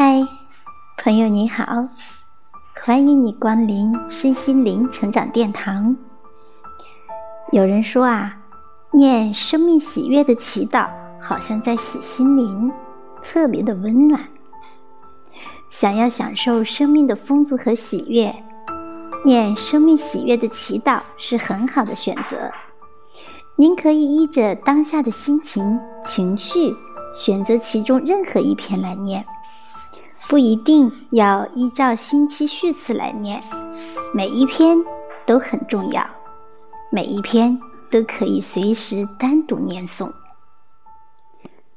嗨，朋友你好，欢迎你光临身心灵成长殿堂。有人说啊，念生命喜悦的祈祷，好像在洗心灵，特别的温暖。想要享受生命的丰足和喜悦，念生命喜悦的祈祷是很好的选择。您可以依着当下的心情、情绪，选择其中任何一篇来念。不一定要依照星期序次来念，每一篇都很重要，每一篇都可以随时单独念诵。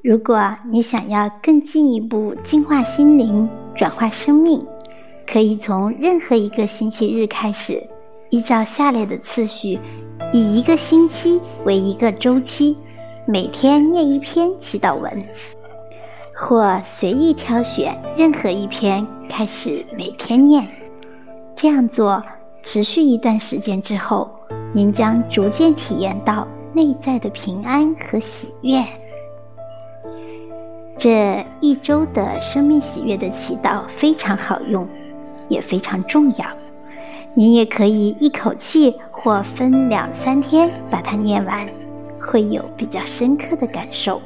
如果你想要更进一步净化心灵、转化生命，可以从任何一个星期日开始，依照下列的次序，以一个星期为一个周期，每天念一篇祈祷文。或随意挑选任何一篇开始每天念，这样做持续一段时间之后，您将逐渐体验到内在的平安和喜悦。这一周的生命喜悦的祈祷非常好用，也非常重要。您也可以一口气或分两三天把它念完，会有比较深刻的感受。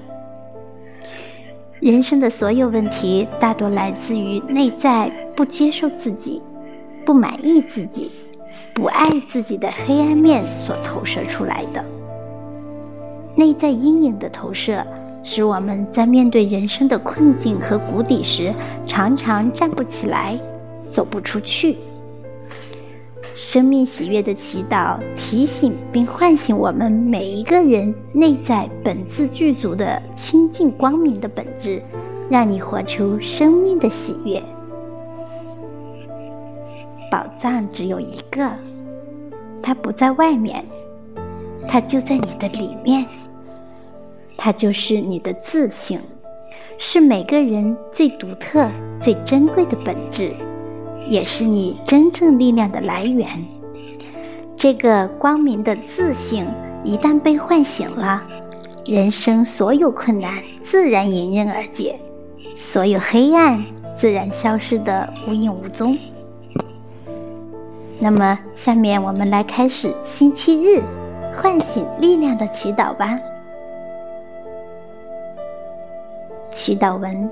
人生的所有问题，大多来自于内在不接受自己、不满意自己、不爱自己的黑暗面所投射出来的。内在阴影的投射，使我们在面对人生的困境和谷底时，常常站不起来，走不出去。生命喜悦的祈祷，提醒并唤醒我们每一个人内在本自具足的清净光明的本质，让你活出生命的喜悦。宝藏只有一个，它不在外面，它就在你的里面。它就是你的自信，是每个人最独特、最珍贵的本质。也是你真正力量的来源。这个光明的自信一旦被唤醒了，人生所有困难自然迎刃而解，所有黑暗自然消失的无影无踪。那么，下面我们来开始星期日唤醒力量的祈祷吧。祈祷文，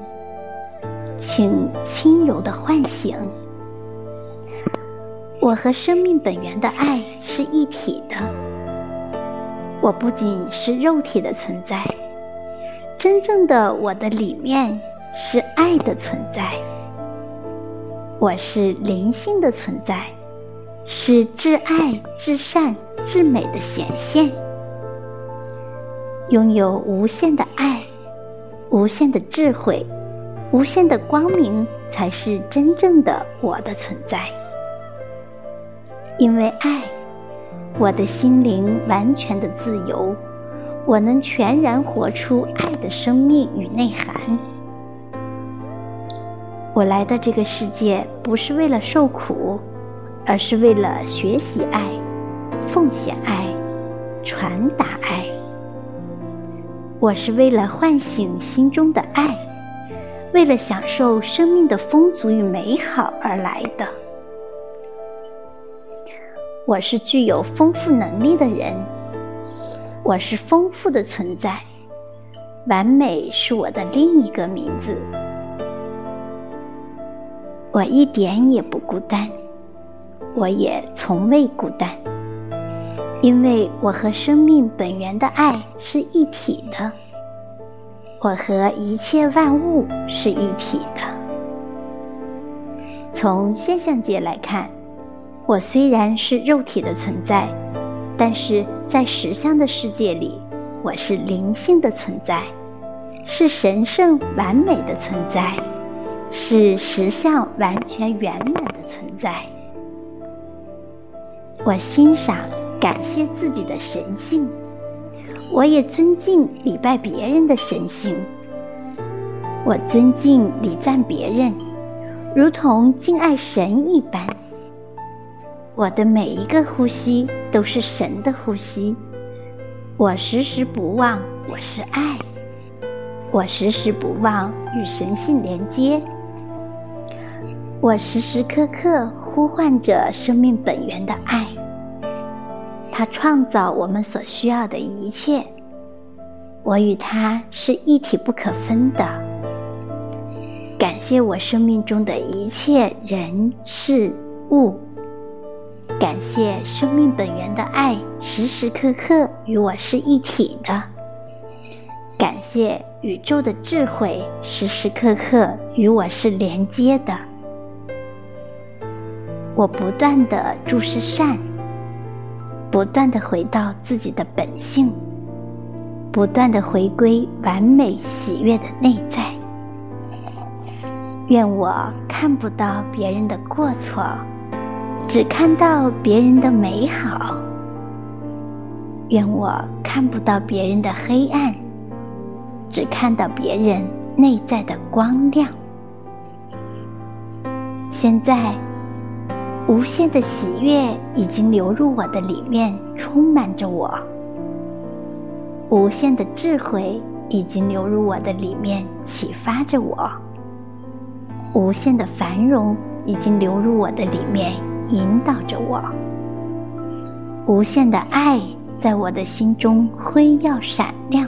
请轻柔的唤醒。我和生命本源的爱是一体的。我不仅是肉体的存在，真正的我的里面是爱的存在。我是灵性的存在，是至爱、至善、至美的显现。拥有无限的爱、无限的智慧、无限的光明，才是真正的我的存在。因为爱，我的心灵完全的自由，我能全然活出爱的生命与内涵。我来到这个世界不是为了受苦，而是为了学习爱、奉献爱、传达爱。我是为了唤醒心中的爱，为了享受生命的丰足与美好而来的。我是具有丰富能力的人，我是丰富的存在，完美是我的另一个名字。我一点也不孤单，我也从未孤单，因为我和生命本源的爱是一体的，我和一切万物是一体的。从现象界来看。我虽然是肉体的存在，但是在实相的世界里，我是灵性的存在，是神圣完美的存在，是实相完全圆满的存在。我欣赏、感谢自己的神性，我也尊敬礼拜别人的神性。我尊敬礼赞别人，如同敬爱神一般。我的每一个呼吸都是神的呼吸，我时时不忘我是爱，我时时不忘与神性连接，我时时刻刻呼唤着生命本源的爱，它创造我们所需要的一切。我与它是一体不可分的。感谢我生命中的一切人事物，感谢生命本源的爱时时刻刻与我是一体的。感谢宇宙的智慧时时刻刻与我是连接的。我不断的注视善，不断的回到自己的本性，不断的回归完美喜悦的内在。愿我看不到别人的过错，只看到别人的美好。愿我看不到别人的黑暗，只看到别人内在的光亮。现在。无限的喜悦已经流入我的里面，充满着我；无限的智慧已经流入我的里面，启发着我；无限的繁荣已经流入我的里面，引导着我；无限的爱在我的心中辉耀闪亮；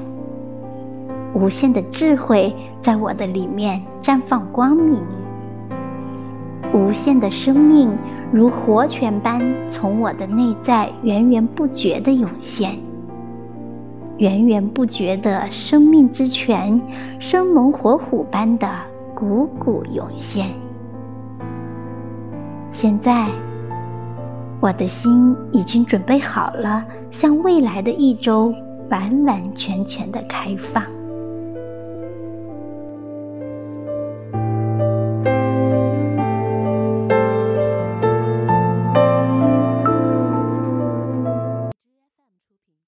无限的智慧在我的里面绽放光明；无限的生命。如活泉般从我的内在源源不绝的涌现，源源不绝的生命之泉，生龙活虎般的汩汩涌现。现在，我的心已经准备好了，向未来的一周完完全全的开放。